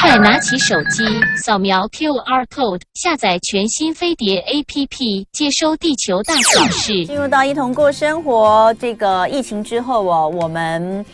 快拿起手机，扫描 QR code，下载全新飞碟 APP，接收地球大小事。进入到一同过生活，这个疫情之后哦，我们。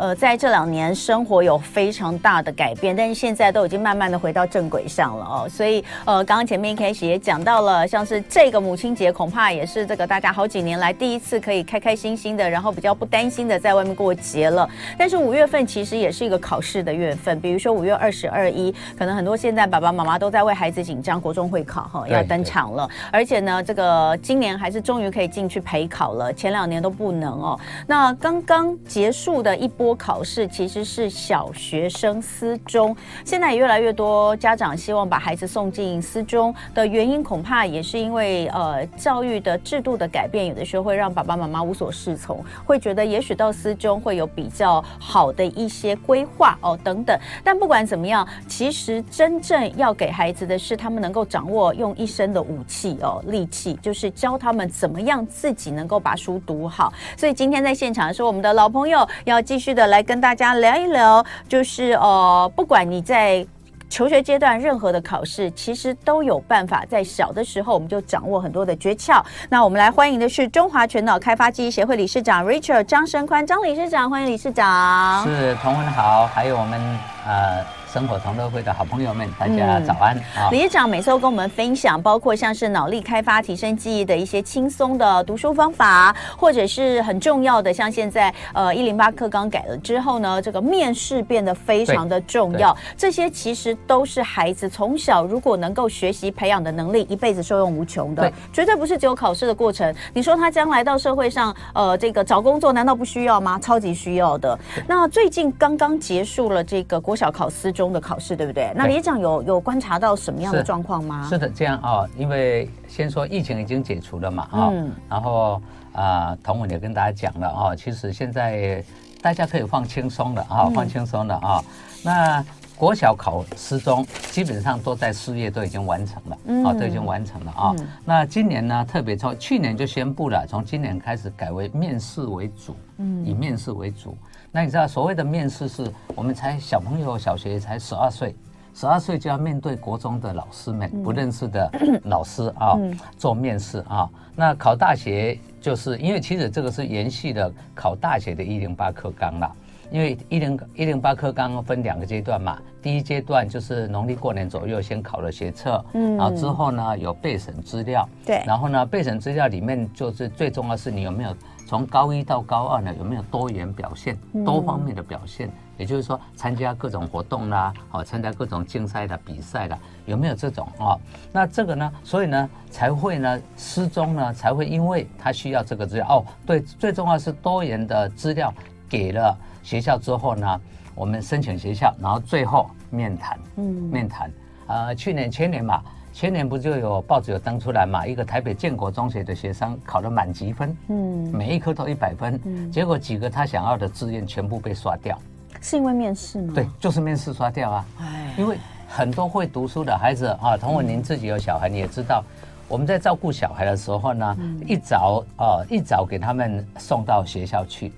呃，在这两年生活有非常大的改变，但是现在都已经慢慢的回到正轨上了哦。所以，呃，刚刚前面一开始也讲到了，像是这个母亲节，恐怕也是这个大家好几年来第一次可以开开心心的，然后比较不担心的在外面过节了。但是五月份其实也是一个考试的月份，比如说五月二十二一，可能很多现在爸爸妈妈都在为孩子紧张，国中会考哈要登场了，而且呢，这个今年还是终于可以进去陪考了，前两年都不能哦。那刚刚结束的一波。考试其实是小学生私中，现在也越来越多家长希望把孩子送进私中的原因，恐怕也是因为呃教育的制度的改变，有的时候会让爸爸妈妈无所适从，会觉得也许到私中会有比较好的一些规划哦等等。但不管怎么样，其实真正要给孩子的是他们能够掌握用一生的武器哦利器，就是教他们怎么样自己能够把书读好。所以今天在现场是我们的老朋友，要继续的。来跟大家聊一聊，就是呃，不管你在求学阶段任何的考试，其实都有办法在小的时候我们就掌握很多的诀窍。那我们来欢迎的是中华全脑开发记忆协会理事长 Richard 张生宽张理事长，欢迎理事长。是同文好，还有我们呃。生活同乐会的好朋友们，大家早安啊！理事长每次都跟我们分享，包括像是脑力开发、提升记忆的一些轻松的读书方法，或者是很重要的，像现在呃一零八课纲改了之后呢，这个面试变得非常的重要。这些其实都是孩子从小如果能够学习培养的能力，一辈子受用无穷的。对，绝对不是只有考试的过程。你说他将来到社会上，呃，这个找工作难道不需要吗？超级需要的。那最近刚刚结束了这个国小考私中的考试，对不对？那理事长有有观察到什么样的状况吗？是，是的，这样啊、哦，因为先说疫情已经解除了嘛，啊、哦，嗯、然后啊、呃，同文也跟大家讲了啊、哦，其实现在大家可以放轻松的啊，放轻松的啊。嗯、那国小考失中基本上都在四月都已经完成了，啊、嗯哦，都已经完成了啊。嗯、那今年呢，特别从去年就宣布了，从今年开始改为面试为主，嗯，以面试为主。那你知道所谓的面试是我们才小朋友小学才十二岁，十二岁就要面对国中的老师们不认识的老师啊，做面试啊。那考大学就是因为其实这个是延续了考大学的一零八课纲了，因为一零一零八课纲分两个阶段嘛，第一阶段就是农历过年左右先考了学测，嗯，然后之后呢有备审资料，对，然后呢备审资料里面就是最重要是你有没有。从高一到高二呢，有没有多元表现、多方面的表现？嗯、也就是说，参加各种活动啦，哦，参加各种竞赛的比赛啦，有没有这种哦？那这个呢，所以呢，才会呢，私中呢，才会因为他需要这个资料哦。对，最重要是多元的资料给了学校之后呢，我们申请学校，然后最后面谈，嗯，面谈，呃，去年前年嘛。前年不就有报纸有登出来嘛？一个台北建国中学的学生考了满级分，嗯，每一科都一百分，嗯，结果几个他想要的志愿全部被刷掉，是因为面试吗？对，就是面试刷掉啊。哎，因为很多会读书的孩子啊，同文您自己有小孩，你也知道，我们在照顾小孩的时候呢，一早啊，一早给他们送到学校去。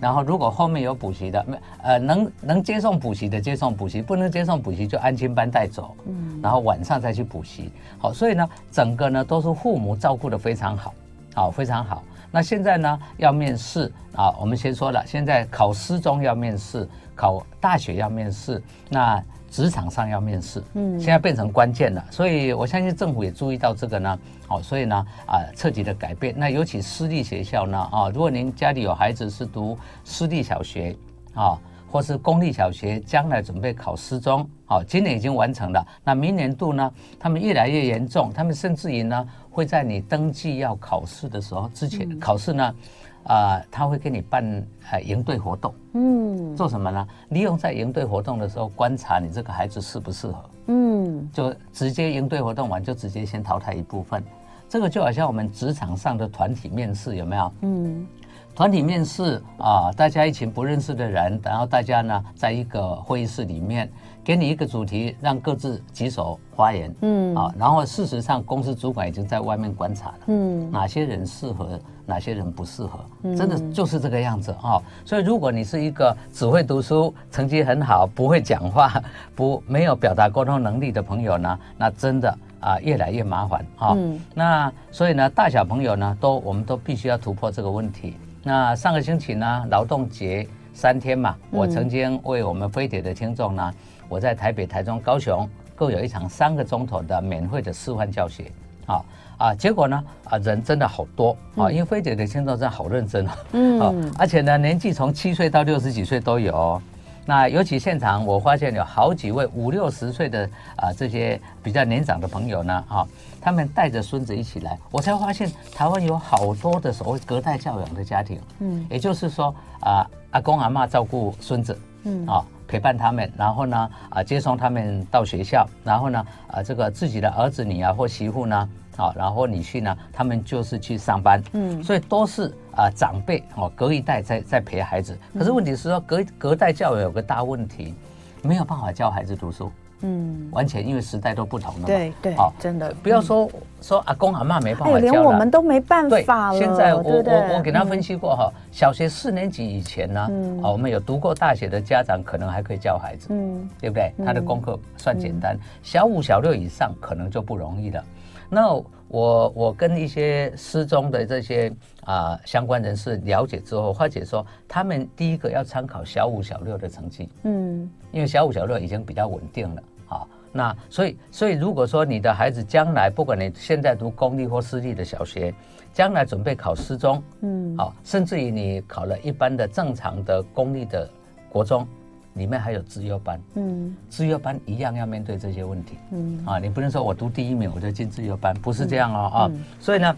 然后，如果后面有补习的，呃，能能接送补习的接送补习，不能接送补习就安亲班带走。嗯，然后晚上再去补习。好，所以呢，整个呢都是父母照顾的非常好，好，非常好。那现在呢要面试啊，我们先说了，现在考师中要面试，考大学要面试，那。职场上要面试，嗯，现在变成关键了，所以我相信政府也注意到这个呢，哦，所以呢，啊，彻底的改变。那尤其私立学校呢，啊，如果您家里有孩子是读私立小学，啊，或是公立小学，将来准备考私中，哦，今年已经完成了，那明年度呢，他们越来越严重，他们甚至于呢，会在你登记要考试的时候之前考试呢。啊、呃，他会给你办呃营队活动，嗯，做什么呢？利用在营队活动的时候观察你这个孩子适不适合，嗯，就直接营队活动完就直接先淘汰一部分，这个就好像我们职场上的团体面试有没有？嗯，团体面试啊，大家一群不认识的人，然后大家呢在一个会议室里面，给你一个主题，让各自举手发言，嗯啊，然后事实上公司主管已经在外面观察了，嗯，哪些人适合，哪些人不适合，真的就是这个样子啊。所以如果你是一个只会读书、成绩很好、不会讲话、不没有表达沟通能力的朋友呢，那真的啊越来越麻烦啊。那所以呢，大小朋友呢，都我们都必须要突破这个问题。那上个星期呢，劳动节三天嘛，我曾经为我们飞碟的听众呢，我在台北、台中、高雄各有一场三个钟头的免费的示范教学，啊啊，结果呢啊人真的好多啊，因为菲姐的听众真的好认真啊，嗯，而且呢年纪从七岁到六十几岁都有。那尤其现场，我发现有好几位五六十岁的啊，这些比较年长的朋友呢，哈，他们带着孙子一起来，我才发现台湾有好多的所谓隔代教养的家庭，嗯，也就是说啊，阿公阿妈照顾孙子，嗯，啊，陪伴他们，然后呢，啊，接送他们到学校，然后呢，啊，这个自己的儿子女儿或媳妇呢。好，然后女婿呢，他们就是去上班，嗯，所以都是啊、呃、长辈哦，隔一代在在陪孩子。可是问题是说，隔隔代教育有个大问题，没有办法教孩子读书，嗯，完全因为时代都不同了嘛。对对，好，真的不要说说阿公阿妈没办法教了，连我们都没办法了。现在我我我给他分析过哈，小学四年级以前呢，啊，我们有读过大学的家长可能还可以教孩子，嗯，对不对？他的功课算简单，小五小六以上可能就不容易了。那我我跟一些失中的这些啊、呃、相关人士了解之后，发觉说他们第一个要参考小五小六的成绩，嗯，因为小五小六已经比较稳定了啊。那所以所以如果说你的孩子将来不管你现在读公立或私立的小学，将来准备考师中，嗯，好，甚至于你考了一般的正常的公立的国中。里面还有资优班，嗯，资优班一样要面对这些问题，嗯。啊，你不能说我读第一名我就进资优班，不是这样哦，啊，所以呢，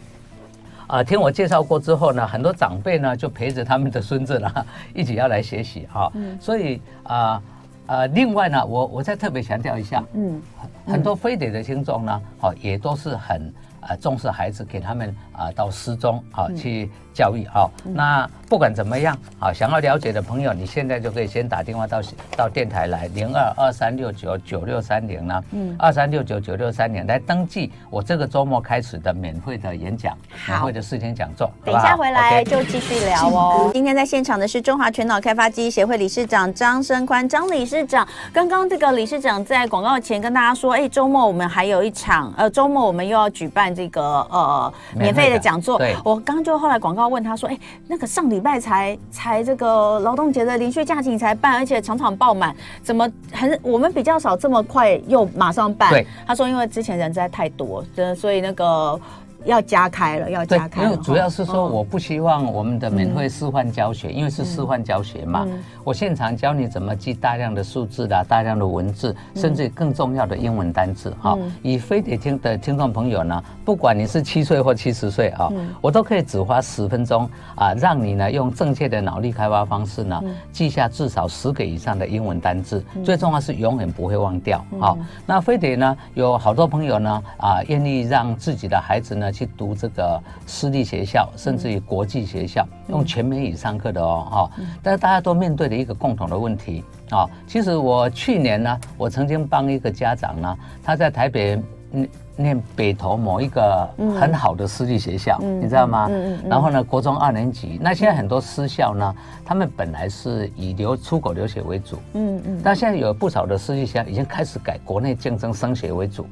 啊，听我介绍过之后呢，很多长辈呢就陪着他们的孙子呢 一起要来学习啊，所以啊啊，另外呢，我我再特别强调一下，嗯，很多非得的听众呢，好也都是很啊重视孩子，给他们啊到师中啊去教育啊，那。不管怎么样，好，想要了解的朋友，你现在就可以先打电话到到电台来，零二二三六九九六三零呢，嗯，二三六九九六三零来登记我这个周末开始的免费的演讲，免费的视听讲座。等一下回来就继续聊哦。今天在现场的是中华全脑开发机协会理事长张生宽张理事长。刚刚这个理事长在广告前跟大家说，哎，周末我们还有一场，呃，周末我们又要举办这个呃免费的讲座。我刚就后来广告问他说，哎，那个上礼拜才才这个劳动节的连续假期你才办，而且场场爆满，怎么很我们比较少这么快又马上办？对，他说因为之前人实在太多，所以那个。要加开了，要加开了。因为主要是说，我不希望我们的免费示范教学，因为是示范教学嘛，我现场教你怎么记大量的数字啦，大量的文字，甚至更重要的英文单字哈。以非得听的听众朋友呢，不管你是七岁或七十岁啊，我都可以只花十分钟啊，让你呢用正确的脑力开发方式呢，记下至少十个以上的英文单字。最重要是永远不会忘掉好。那非得呢，有好多朋友呢啊，愿意让自己的孩子呢。去读这个私立学校，甚至于国际学校，用全美语上课的哦，哈。但是大家都面对的一个共同的问题啊。其实我去年呢，我曾经帮一个家长呢，他在台北念念北投某一个很好的私立学校，你知道吗？然后呢，国中二年级。那现在很多私校呢，他们本来是以留出国留学为主，嗯嗯，但现在有不少的私立学校已经开始改国内竞争升学为主。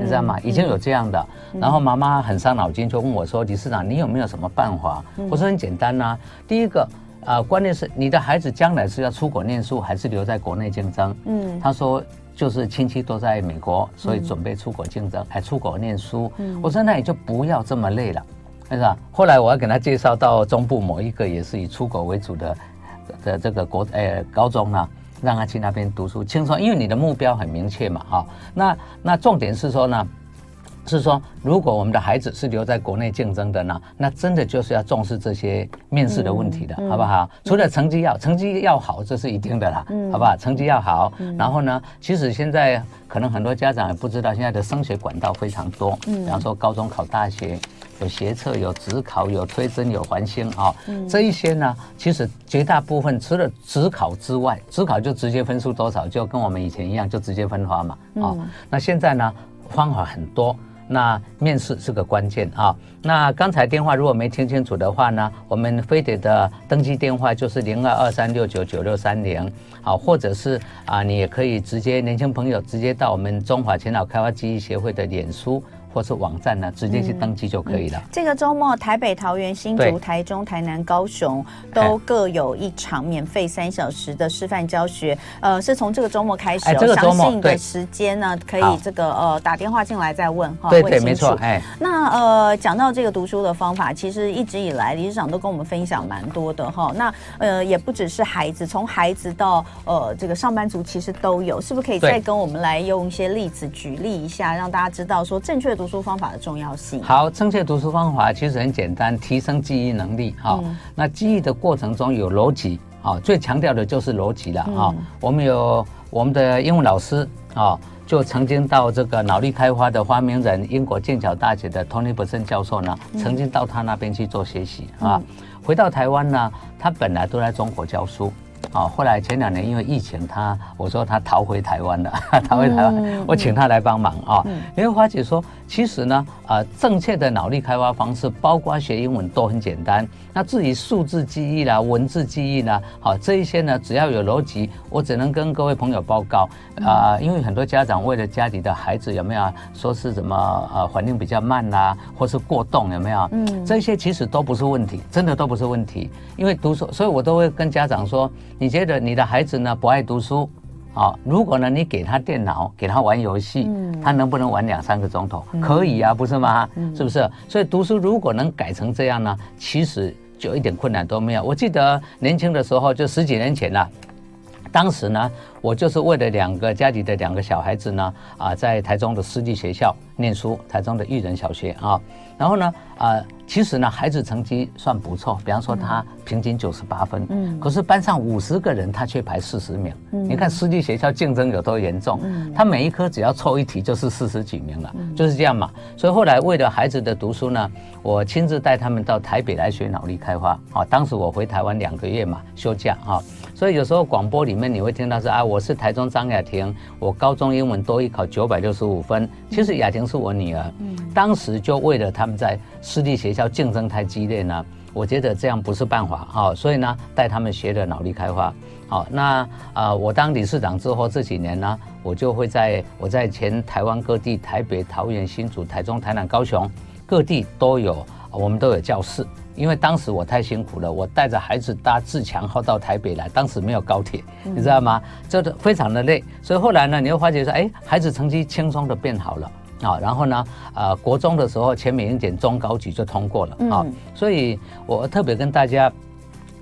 你知道吗？已经有这样的，然后妈妈很伤脑筋，就问我说：“理事长，你有没有什么办法？”我说：“很简单呐，第一个啊，关键是你的孩子将来是要出国念书，还是留在国内竞争？”嗯，他说：“就是亲戚都在美国，所以准备出国竞争，还出国念书。”嗯我说：“那你就不要这么累了，是吧？”后来我要给他介绍到中部某一个也是以出国为主的的这个国呃高中呢。让他去那边读书轻松，因为你的目标很明确嘛，哈。那那重点是说呢，是说，如果我们的孩子是留在国内竞争的呢，那真的就是要重视这些面试的问题的，嗯、好不好？嗯、除了成绩要成绩要好，这是一定的啦，嗯、好不好？成绩要好，嗯、然后呢，其实现在可能很多家长也不知道，现在的升学管道非常多，嗯，比方说高中考大学，有学测，有直考，有推甄，有环星啊，嗯、这一些呢，其实绝大部分除了直考之外，直考就直接分数多少，就跟我们以前一样，就直接分发嘛，哦，嗯、那现在呢，方法很多。那面试是个关键啊。那刚才电话如果没听清楚的话呢，我们飞碟的登记电话就是零二二三六九九六三零，好，或者是啊，你也可以直接年轻朋友直接到我们中华前脑开发记忆协会的脸书。或是网站呢，直接去登记就可以了。嗯嗯、这个周末，台北、桃园、新竹、台中、台南、高雄都各有一场免费三小时的示范教学。哎、呃，是从这个周末开始、哦，详细的时间呢，可以这个呃打电话进来再问哈。对对，没错。哎，那呃讲到这个读书的方法，其实一直以来理事长都跟我们分享蛮多的哈。那呃也不只是孩子，从孩子到呃这个上班族，其实都有。是不是可以再跟我们来用一些例子举例一下，让大家知道说正确的。读书方法的重要性。好，正确读书方法其实很简单，提升记忆能力。哈、嗯，那记忆的过程中有逻辑，啊，最强调的就是逻辑了。啊、嗯，我们有我们的英文老师，啊，就曾经到这个脑力开发的发明人，英国剑桥大学的 Tony Berson 教授呢，曾经到他那边去做学习。啊、嗯，回到台湾呢，他本来都在中国教书。啊，后来前两年因为疫情，他我说他逃回台湾了，逃回台湾，嗯、我请他来帮忙啊。因为花姐说，其实呢，呃，正确的脑力开发方式，包括学英文都很简单。那至于数字记忆啦、文字记忆啦，好这一些呢，只要有逻辑，我只能跟各位朋友报告啊、呃。因为很多家长为了家里的孩子有没有说是什么呃环境比较慢啦，或是过动有没有？嗯，这些其实都不是问题，真的都不是问题。因为读书，所以我都会跟家长说。你觉得你的孩子呢不爱读书，啊，如果呢你给他电脑，给他玩游戏，他能不能玩两三个钟头？可以啊，不是吗？是不是？所以读书如果能改成这样呢，其实就一点困难都没有。我记得年轻的时候，就十几年前了，当时呢，我就是为了两个家里的两个小孩子呢，啊，在台中的私立学校念书，台中的育人小学啊。然后呢，呃，其实呢，孩子成绩算不错，比方说他平均九十八分，嗯，可是班上五十个人，他却排四十名。嗯，你看私立学校竞争有多严重？嗯，他每一科只要错一题就是四十几名了，嗯，就是这样嘛。所以后来为了孩子的读书呢，我亲自带他们到台北来学脑力开发。啊，当时我回台湾两个月嘛，休假啊，所以有时候广播里面你会听到说啊，我是台中张雅婷，我高中英文多一考九百六十五分。其实雅婷是我女儿，嗯，当时就为了他们。在私立学校竞争太激烈呢，我觉得这样不是办法啊，所以呢，带他们学的脑力开发。好，那啊，我当理事长之后这几年呢，我就会在我在全台湾各地，台北、桃园、新竹、台中、台南、高雄各地都有，我们都有教室。因为当时我太辛苦了，我带着孩子搭自强号到台北来，当时没有高铁，你知道吗？这都非常的累。所以后来呢，你会发觉说，哎，孩子成绩轻松的变好了。啊，然后呢，呃，国中的时候，前美英检中高级就通过了啊，嗯、所以我特别跟大家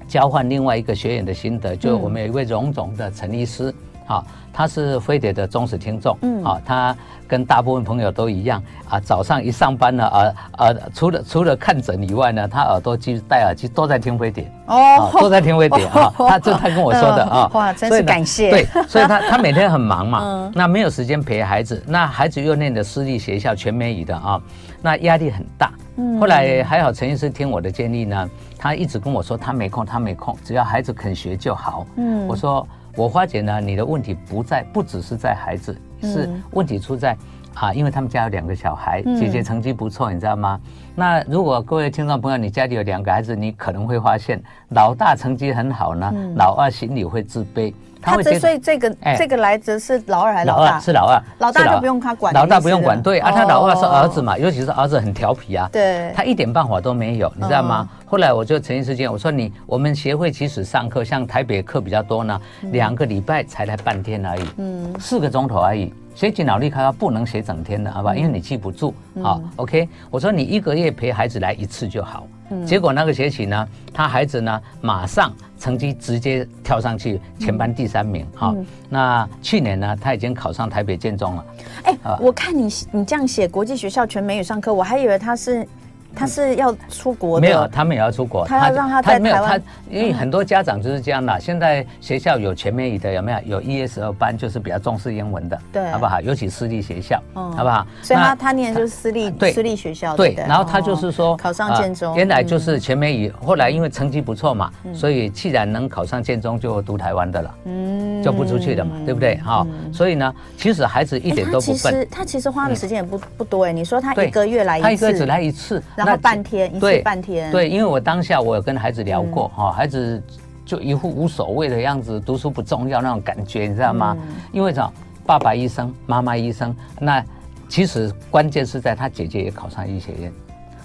交换另外一个学员的心得，就我们有一位荣总的陈医师，啊，他是飞碟的忠实听众，嗯，啊，他。跟大部分朋友都一样啊，早上一上班呢，啊啊，除了除了看诊以外呢，他耳朵机戴耳机都在听飞碟哦，都在听飞碟啊。他这他跟我说的 啊，哇，真是感谢。对，所以他他每天很忙嘛，那没有时间陪孩子，那孩子又念的私立学校全美语的啊，那压力很大。后来还好，陈医师听我的建议呢，他一直跟我说他没空，他没空，只要孩子肯学就好。嗯，我说我发觉呢，你的问题不在，不只是在孩子。是问题出在啊，因为他们家有两个小孩，姐姐成绩不错，你知道吗？那如果各位听众朋友，你家里有两个孩子，你可能会发现老大成绩很好呢，老二心里会自卑。他这所以这个这个来自是老二还是老大？是老二，老大就不用他管。老大不用管，对啊，他老二是儿子嘛，尤其是儿子很调皮啊，对，他一点办法都没有，你知道吗？后来我就曾经时间，我说你我们协会其实上课，像台北课比较多呢，两个礼拜才来半天而已，嗯，四个钟头而已。学习脑力开发不能学整天的，好吧？因为你记不住。好，OK。我说你一个月陪孩子来一次就好。结果那个学期呢，他孩子呢马上成绩直接跳上去全班第三名。好，那去年呢他已经考上台北建中了。哎，我看你你这样写国际学校全美语上课，我还以为他是。他是要出国的，没有，他们也要出国。他要让他在台湾，他因为很多家长就是这样的。现在学校有全美语的，有没有？有 ESL 班，就是比较重视英文的，对，好不好？尤其私立学校，好不好？所以他他念就是私立私立学校，对。然后他就是说考上建中，原来就是全美语，后来因为成绩不错嘛，所以既然能考上建中，就读台湾的了，嗯，就不出去了嘛，对不对？哈，所以呢，其实孩子一点都不笨，他其实花的时间也不不多哎。你说他一个月来一次，他一个月只来一次。那半天，一次半天。对，因为我当下我有跟孩子聊过哈，孩子就一副无所谓的样子，读书不重要那种感觉，你知道吗？因为什么？爸爸医生，妈妈医生，那其实关键是在他姐姐也考上医学院，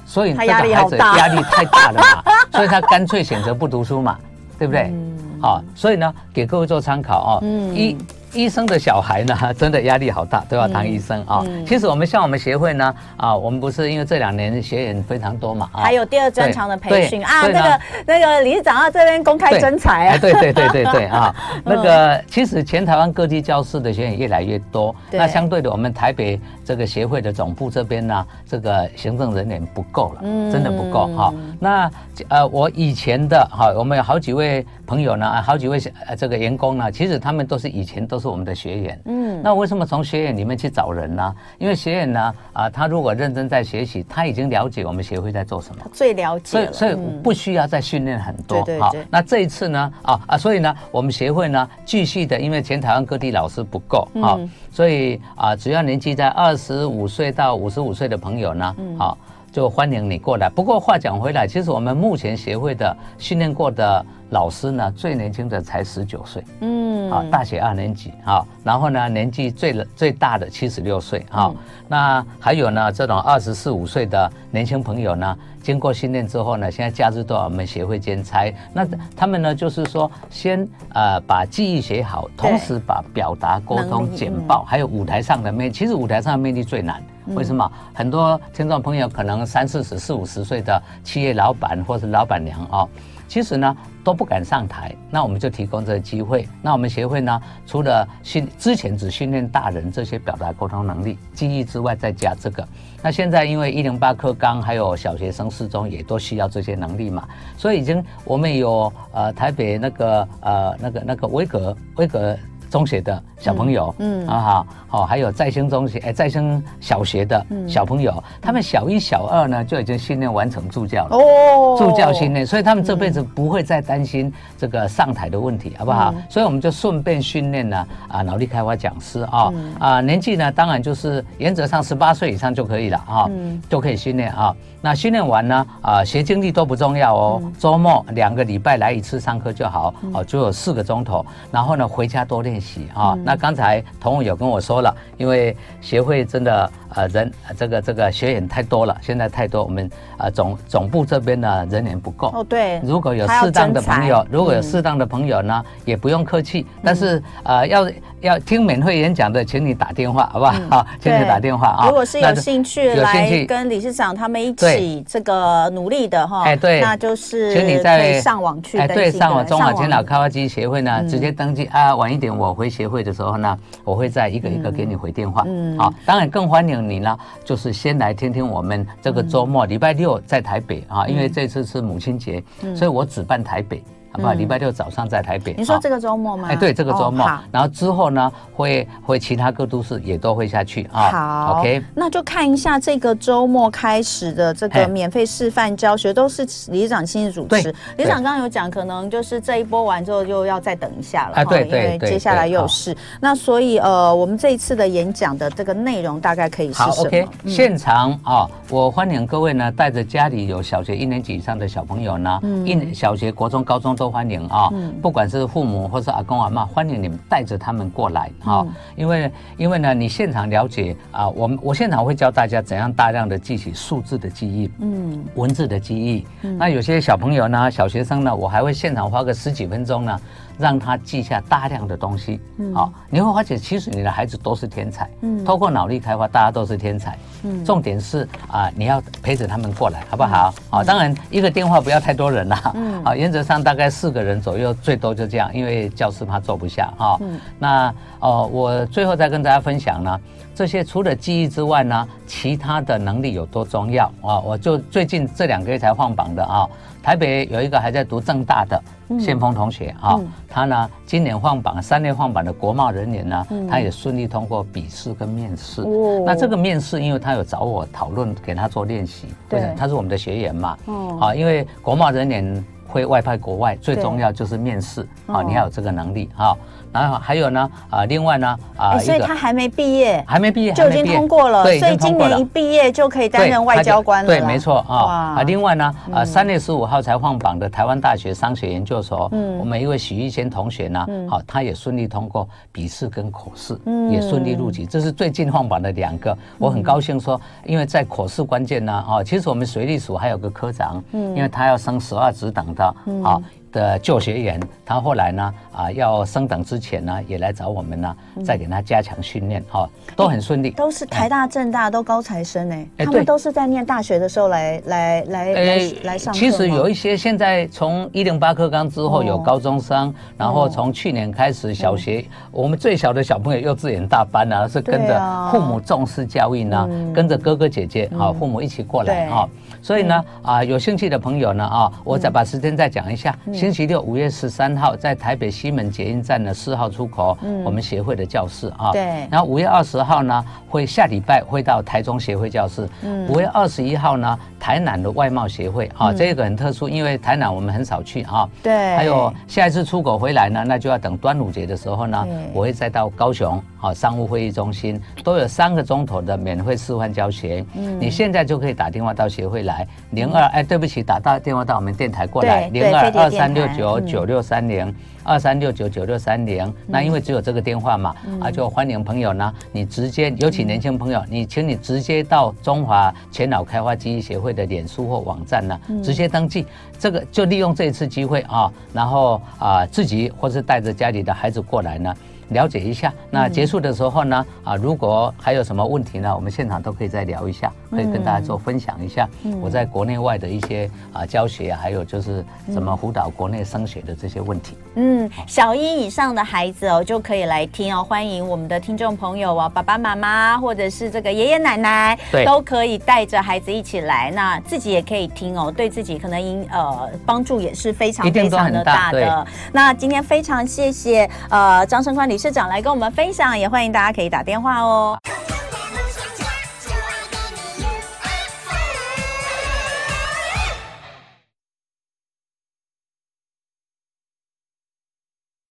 所以这个孩子压力太大了嘛，所以他干脆选择不读书嘛，对不对？好，所以呢，给各位做参考哦。一。医生的小孩呢，真的压力好大，都要当医生啊。其实我们像我们协会呢，啊，我们不是因为这两年学员非常多嘛，还有第二专长的培训啊。那个那个理事长啊，这边公开征才啊。对对对对对啊，那个其实全台湾各地教室的学员越来越多，那相对的，我们台北这个协会的总部这边呢，这个行政人员不够了，真的不够哈。那呃，我以前的哈，我们有好几位朋友呢，好几位呃这个员工呢，其实他们都是以前都是。是我们的学员，嗯，那为什么从学员里面去找人呢？因为学员呢，啊，他如果认真在学习，他已经了解我们协会在做什么，最了解，所以所以不需要再训练很多，好，那这一次呢，啊啊，所以呢，我们协会呢，继续的，因为全台湾各地老师不够，啊，所以啊，只要年纪在二十五岁到五十五岁的朋友呢，好，就欢迎你过来。不过话讲回来，其实我们目前协会的训练过的。老师呢，最年轻的才十九岁，嗯，啊，大学二年级，啊，然后呢，年纪最最大的七十六岁，哈，那还有呢，这种二十四五岁的年轻朋友呢，经过训练之后呢，现在假日都要我们协会兼差，那他们呢，就是说先呃把记忆学好，同时把表达沟通简报，还有舞台上的魅，其实舞台上的魅力最难，为什么？很多听众朋友可能三四十、四五十岁的企业老板或是老板娘啊。其实呢都不敢上台，那我们就提供这个机会。那我们协会呢，除了训之前只训练大人这些表达沟通能力、记忆之外，再加这个。那现在因为一零八课纲还有小学生四中也都需要这些能力嘛，所以已经我们有呃台北那个呃那个那个威格威格。中学的小朋友，嗯啊好，好，还有再生中学，哎，再生小学的小朋友，他们小一、小二呢就已经训练完成助教了，哦，助教训练，所以他们这辈子不会再担心这个上台的问题，好不好？所以我们就顺便训练呢啊，脑力开发讲师啊，啊，年纪呢当然就是原则上十八岁以上就可以了啊，就可以训练啊。那训练完呢啊，学经历都不重要哦，周末两个礼拜来一次上课就好，哦，就有四个钟头，然后呢回家多练习。啊，那刚才童文有跟我说了，因为协会真的呃人这个这个学员太多了，现在太多，我们呃总总部这边呢人员不够。哦，对，如果有适当的朋友，如果有适当的朋友呢，也不用客气，但是呃要。要听免费演讲的，请你打电话，好不好？好，请你打电话啊。如果是有兴趣来跟理事长他们一起这个努力的哈，哎对，那就是请你在上网去哎对，上网中华全脑开发机协会呢直接登记啊。晚一点我回协会的时候呢，我会再一个一个给你回电话。嗯，好，当然更欢迎你呢，就是先来听听我们这个周末礼拜六在台北啊，因为这次是母亲节，所以我只办台北。好不好？礼拜六早上在台北。你说这个周末吗？哎，对，这个周末。然后之后呢，会会其他各都市也都会下去啊。好，OK。那就看一下这个周末开始的这个免费示范教学，都是李长亲自主持。李长刚刚有讲，可能就是这一波完之后又要再等一下了。啊，对对，因为接下来又是。那所以呃，我们这一次的演讲的这个内容大概可以是什么？好，OK。现场啊，我欢迎各位呢，带着家里有小学一年级以上的小朋友呢，一小学、国中、高中都欢迎啊！不管是父母或是阿公阿妈，欢迎你们带着他们过来哈。因为因为呢，你现场了解啊，我们我现场会教大家怎样大量的记起数字的记忆，嗯，文字的记忆。那有些小朋友呢，小学生呢，我还会现场花个十几分钟呢。让他记下大量的东西。嗯，好，你会发现其实你的孩子都是天才。嗯，透过脑力开发，大家都是天才。嗯，重点是啊，你要陪着他们过来，好不好？好，当然一个电话不要太多人啦。嗯，啊，原则上大概四个人左右，最多就这样，因为教室怕坐不下啊。嗯，那哦，我最后再跟大家分享呢，这些除了记忆之外呢，其他的能力有多重要啊？我就最近这两个月才放榜的啊。台北有一个还在读正大的宪峰同学啊，他呢今年放榜，三年放榜的国贸人员呢，他也顺利通过笔试跟面试。那这个面试，因为他有找我讨论，给他做练习，对，他是我们的学员嘛，啊，因为国贸人员会外派国外，最重要就是面试啊，你要有这个能力啊。然后还有呢，啊，另外呢，啊，所以他还没毕业，还没毕业就已经通过了，所以今年一毕业就可以担任外交官了。对，没错啊。啊，另外呢，啊，三月十五号才放榜的台湾大学商学研究所，嗯，我们一位许玉仙同学呢，好，他也顺利通过笔试跟口试，也顺利入籍。这是最近放榜的两个，我很高兴说，因为在口试关键呢，啊，其实我们水利署还有个科长，嗯，因为他要升十二职等的，啊。的旧学员，他后来呢，啊，要升等之前呢，也来找我们呢，再给他加强训练，哈，都很顺利。都是台大、政大都高材生哎，他们都是在念大学的时候来来来来来上课。其实有一些现在从一零八课纲之后有高中生，然后从去年开始小学，我们最小的小朋友幼稚园大班呢，是跟着父母重视教育呢，跟着哥哥姐姐啊，父母一起过来哈。所以呢，啊，有兴趣的朋友呢，啊，我再把时间再讲一下。星期六五月十三号，在台北西门捷运站的四号出口，我们协会的教室啊。对。然后五月二十号呢，会下礼拜会到台中协会教室。嗯。五月二十一号呢，台南的外贸协会啊，这个很特殊，因为台南我们很少去啊。对。还有下一次出口回来呢，那就要等端午节的时候呢，我会再到高雄啊商务会议中心，都有三个钟头的免费示范教学。嗯。你现在就可以打电话到协会来，零二哎，对不起，打到电话到我们电台过来，零二二三。六九九六三零二三六九九六三零，那因为只有这个电话嘛，啊，就欢迎朋友呢，你直接，尤其年轻朋友，你请你直接到中华全脑开发记忆协会的脸书或网站呢，直接登记，这个就利用这一次机会啊，然后啊，自己或是带着家里的孩子过来呢。了解一下，那结束的时候呢，啊，如果还有什么问题呢，我们现场都可以再聊一下，可以跟大家做分享一下。我在国内外的一些啊教学啊，还有就是怎么辅导国内升学的这些问题。嗯，小一以上的孩子哦，就可以来听哦。欢迎我们的听众朋友哦，爸爸妈妈或者是这个爷爷奶奶，对，都可以带着孩子一起来。那自己也可以听哦，对自己可能因呃帮助也是非常非常的大的。那今天非常谢谢呃张生宽理事市长来跟我们分享也欢迎大家可以打电话哦。